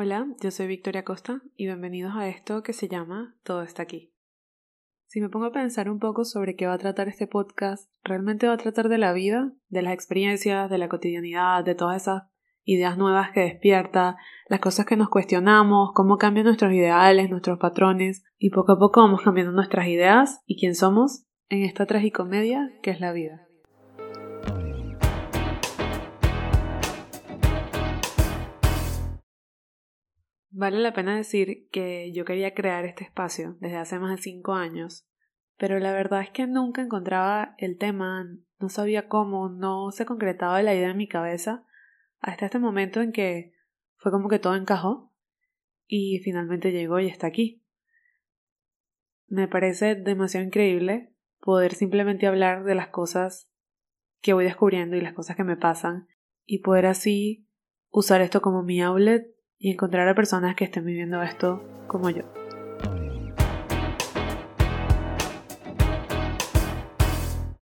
Hola, yo soy Victoria Costa y bienvenidos a esto que se llama Todo está aquí. Si me pongo a pensar un poco sobre qué va a tratar este podcast, realmente va a tratar de la vida, de las experiencias, de la cotidianidad, de todas esas ideas nuevas que despierta, las cosas que nos cuestionamos, cómo cambian nuestros ideales, nuestros patrones, y poco a poco vamos cambiando nuestras ideas y quién somos en esta tragicomedia que es la vida. Vale la pena decir que yo quería crear este espacio desde hace más de cinco años, pero la verdad es que nunca encontraba el tema, no sabía cómo, no se concretaba la idea en mi cabeza hasta este momento en que fue como que todo encajó y finalmente llegó y está aquí. Me parece demasiado increíble poder simplemente hablar de las cosas que voy descubriendo y las cosas que me pasan y poder así usar esto como mi outlet y encontrar a personas que estén viviendo esto como yo.